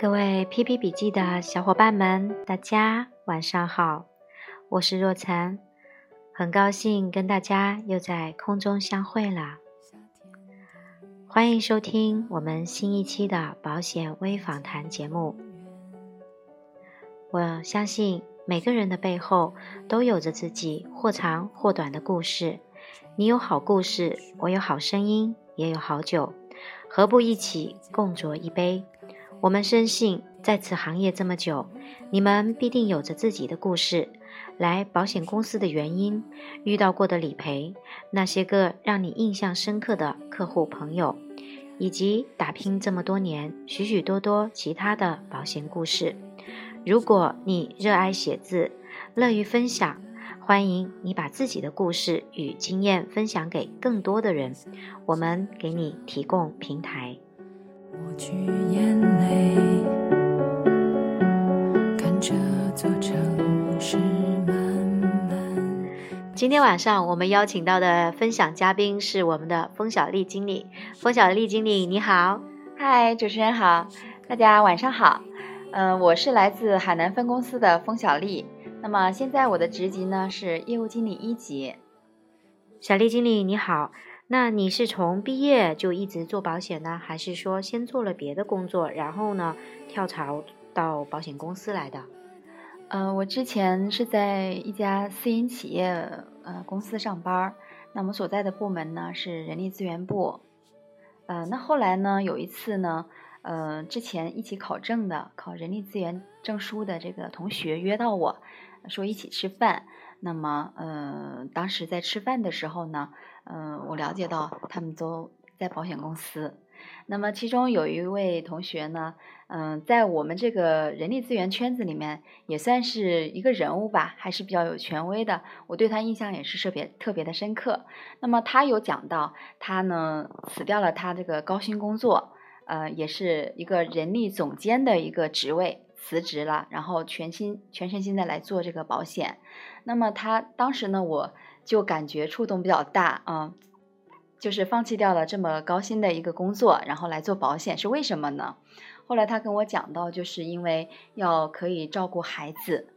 各位 PP 笔记的小伙伴们，大家晚上好，我是若晨，很高兴跟大家又在空中相会了。欢迎收听我们新一期的保险微访谈节目。我相信每个人的背后都有着自己或长或短的故事。你有好故事，我有好声音，也有好酒，何不一起共酌一杯？我们深信，在此行业这么久，你们必定有着自己的故事。来保险公司的原因，遇到过的理赔，那些个让你印象深刻的客户朋友，以及打拼这么多年许许多多其他的保险故事。如果你热爱写字，乐于分享。欢迎你把自己的故事与经验分享给更多的人，我们给你提供平台。今天晚上我们邀请到的分享嘉宾是我们的封小丽经理。封小丽经理，你好，嗨，主持人好，大家晚上好。嗯，我是来自海南分公司的封小丽。那么现在我的职级呢是业务经理一级。小丽经理你好，那你是从毕业就一直做保险呢，还是说先做了别的工作，然后呢跳槽到保险公司来的？呃，我之前是在一家私营企业呃公司上班，那么所在的部门呢是人力资源部。呃，那后来呢有一次呢，呃之前一起考证的考人力资源证书的这个同学约到我。说一起吃饭，那么，嗯，当时在吃饭的时候呢，嗯，我了解到他们都在保险公司。那么其中有一位同学呢，嗯，在我们这个人力资源圈子里面也算是一个人物吧，还是比较有权威的。我对他印象也是特别特别的深刻。那么他有讲到，他呢辞掉了他这个高薪工作，呃，也是一个人力总监的一个职位。辞职了，然后全心全身心的来做这个保险。那么他当时呢，我就感觉触动比较大啊，就是放弃掉了这么高薪的一个工作，然后来做保险是为什么呢？后来他跟我讲到，就是因为要可以照顾孩子，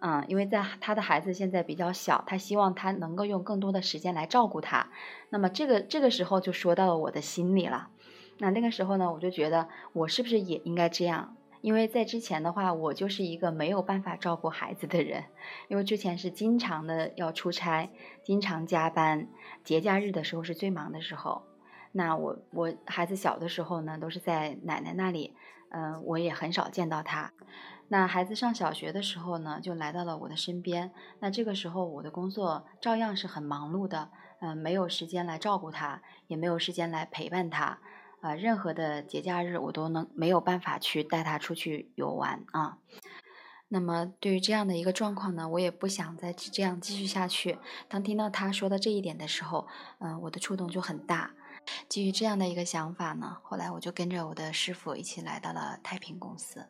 嗯，因为在他的孩子现在比较小，他希望他能够用更多的时间来照顾他。那么这个这个时候就说到了我的心里了。那那个时候呢，我就觉得我是不是也应该这样？因为在之前的话，我就是一个没有办法照顾孩子的人，因为之前是经常的要出差，经常加班，节假日的时候是最忙的时候。那我我孩子小的时候呢，都是在奶奶那里，嗯，我也很少见到他。那孩子上小学的时候呢，就来到了我的身边。那这个时候我的工作照样是很忙碌的，嗯，没有时间来照顾他，也没有时间来陪伴他。啊，任何的节假日我都能没有办法去带他出去游玩啊。那么对于这样的一个状况呢，我也不想再这样继续下去。当听到他说的这一点的时候，嗯，我的触动就很大。基于这样的一个想法呢，后来我就跟着我的师傅一起来到了太平公司。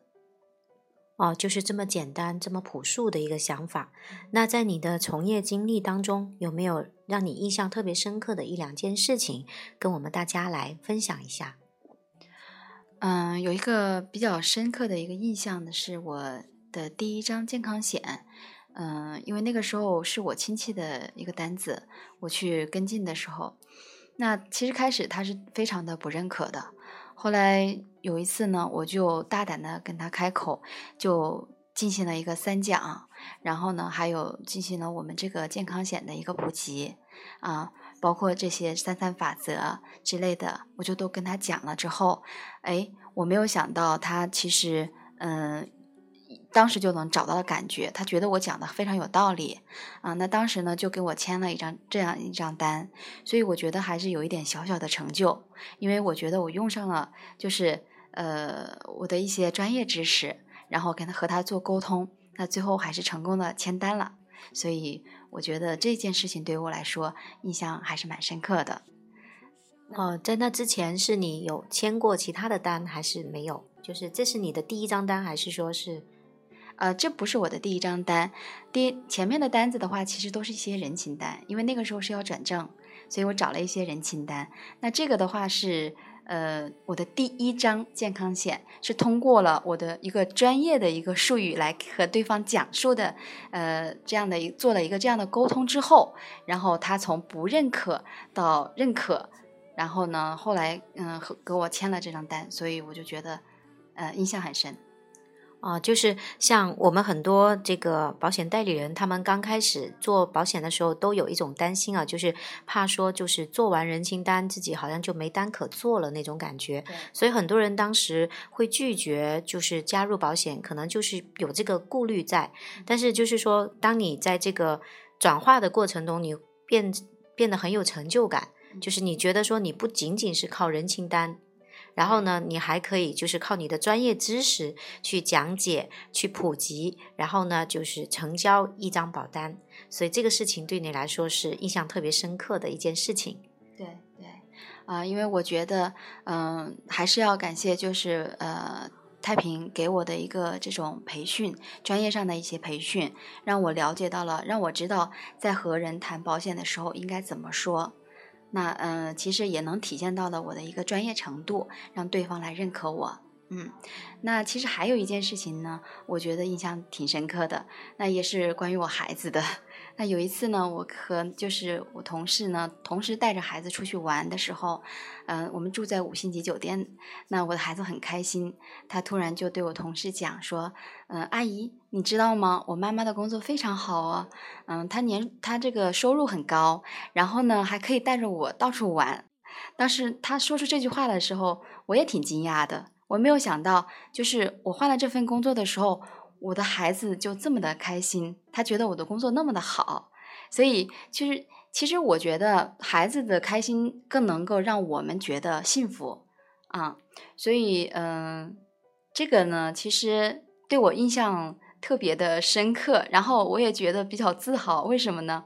哦，就是这么简单、这么朴素的一个想法。那在你的从业经历当中，有没有让你印象特别深刻的一两件事情，跟我们大家来分享一下？嗯，有一个比较深刻的一个印象的是我的第一张健康险。嗯，因为那个时候是我亲戚的一个单子，我去跟进的时候，那其实开始他是非常的不认可的。后来有一次呢，我就大胆的跟他开口，就进行了一个三讲，然后呢，还有进行了我们这个健康险的一个普及，啊，包括这些三三法则之类的，我就都跟他讲了之后，哎，我没有想到他其实，嗯。当时就能找到的感觉，他觉得我讲的非常有道理啊。那当时呢，就给我签了一张这样一张单，所以我觉得还是有一点小小的成就，因为我觉得我用上了就是呃我的一些专业知识，然后跟他和他做沟通，那最后还是成功的签单了。所以我觉得这件事情对我来说印象还是蛮深刻的。哦，在那之前是你有签过其他的单还是没有？就是这是你的第一张单还是说是？呃，这不是我的第一张单，第前面的单子的话，其实都是一些人情单，因为那个时候是要转正，所以我找了一些人情单。那这个的话是，呃，我的第一张健康险是通过了我的一个专业的一个术语来和对方讲述的，呃，这样的做了一个这样的沟通之后，然后他从不认可到认可，然后呢，后来嗯和给我签了这张单，所以我就觉得，呃，印象很深。啊，就是像我们很多这个保险代理人，他们刚开始做保险的时候，都有一种担心啊，就是怕说就是做完人情单，自己好像就没单可做了那种感觉。所以很多人当时会拒绝，就是加入保险，可能就是有这个顾虑在。但是就是说，当你在这个转化的过程中，你变变得很有成就感，就是你觉得说你不仅仅是靠人情单。然后呢，你还可以就是靠你的专业知识去讲解、去普及，然后呢，就是成交一张保单。所以这个事情对你来说是印象特别深刻的一件事情。对对，啊，因为我觉得，嗯，还是要感谢，就是呃，太平给我的一个这种培训，专业上的一些培训，让我了解到了，让我知道在和人谈保险的时候应该怎么说。那嗯，其实也能体现到了我的一个专业程度，让对方来认可我。嗯，那其实还有一件事情呢，我觉得印象挺深刻的，那也是关于我孩子的。那有一次呢，我和就是我同事呢，同时带着孩子出去玩的时候，嗯，我们住在五星级酒店，那我的孩子很开心，他突然就对我同事讲说，嗯，阿姨，你知道吗？我妈妈的工作非常好哦，嗯，她年她这个收入很高，然后呢还可以带着我到处玩。当时他说出这句话的时候，我也挺惊讶的，我没有想到，就是我换了这份工作的时候。我的孩子就这么的开心，他觉得我的工作那么的好，所以其实其实我觉得孩子的开心更能够让我们觉得幸福啊，所以嗯，这个呢其实对我印象特别的深刻，然后我也觉得比较自豪。为什么呢？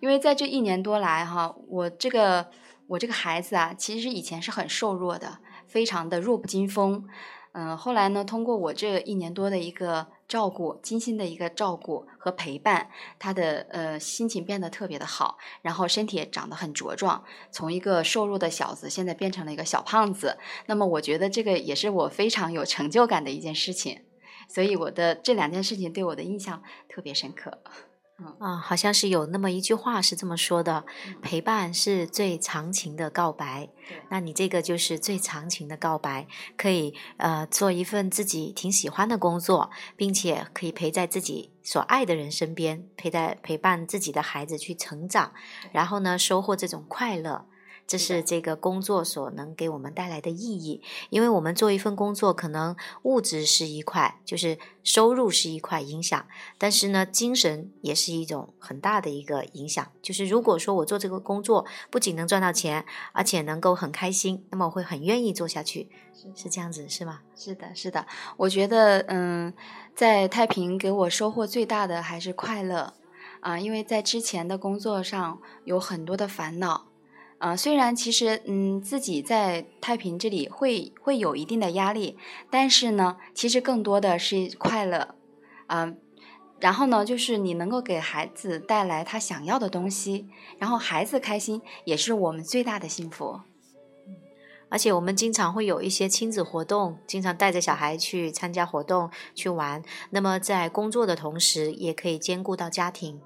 因为在这一年多来哈，我这个我这个孩子啊，其实以前是很瘦弱的，非常的弱不禁风。嗯，后来呢，通过我这一年多的一个照顾，精心的一个照顾和陪伴，他的呃心情变得特别的好，然后身体也长得很茁壮，从一个瘦弱的小子，现在变成了一个小胖子。那么我觉得这个也是我非常有成就感的一件事情，所以我的这两件事情对我的印象特别深刻。啊，好像是有那么一句话是这么说的：陪伴是最长情的告白。那你这个就是最长情的告白，可以呃做一份自己挺喜欢的工作，并且可以陪在自己所爱的人身边，陪在陪伴自己的孩子去成长，然后呢收获这种快乐。这是这个工作所能给我们带来的意义，因为我们做一份工作，可能物质是一块，就是收入是一块影响，但是呢，精神也是一种很大的一个影响。就是如果说我做这个工作，不仅能赚到钱，而且能够很开心，那么我会很愿意做下去，是是这样子，是吗？是的，是的。我觉得，嗯，在太平给我收获最大的还是快乐啊，因为在之前的工作上有很多的烦恼。啊，虽然其实嗯，自己在太平这里会会有一定的压力，但是呢，其实更多的是快乐，嗯，然后呢，就是你能够给孩子带来他想要的东西，然后孩子开心也是我们最大的幸福。而且我们经常会有一些亲子活动，经常带着小孩去参加活动去玩，那么在工作的同时，也可以兼顾到家庭。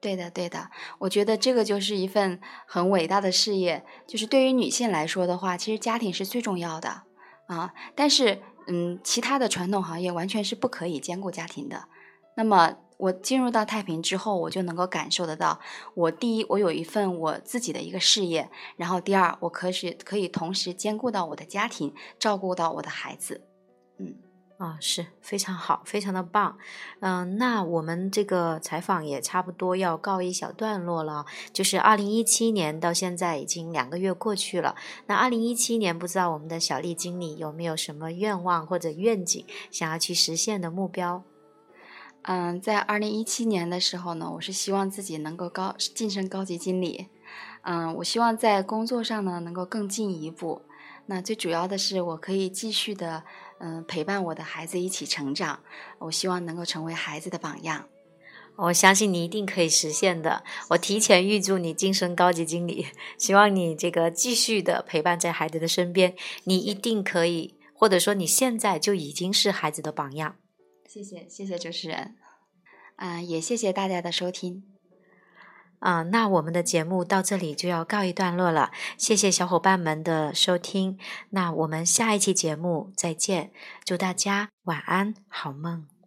对的，对的，我觉得这个就是一份很伟大的事业。就是对于女性来说的话，其实家庭是最重要的啊。但是，嗯，其他的传统行业完全是不可以兼顾家庭的。那么，我进入到太平之后，我就能够感受得到，我第一，我有一份我自己的一个事业；然后，第二，我可是可以同时兼顾到我的家庭，照顾到我的孩子，嗯。啊，是非常好，非常的棒，嗯，那我们这个采访也差不多要告一小段落了。就是二零一七年到现在已经两个月过去了，那二零一七年不知道我们的小丽经理有没有什么愿望或者愿景想要去实现的目标？嗯，在二零一七年的时候呢，我是希望自己能够高晋升高级经理，嗯，我希望在工作上呢能够更进一步。那最主要的是，我可以继续的。嗯，陪伴我的孩子一起成长，我希望能够成为孩子的榜样。我相信你一定可以实现的。我提前预祝你晋升高级经理，希望你这个继续的陪伴在孩子的身边，你一定可以，或者说你现在就已经是孩子的榜样。谢谢，谢谢主持人，啊，也谢谢大家的收听。啊，那我们的节目到这里就要告一段落了，谢谢小伙伴们的收听。那我们下一期节目再见，祝大家晚安，好梦。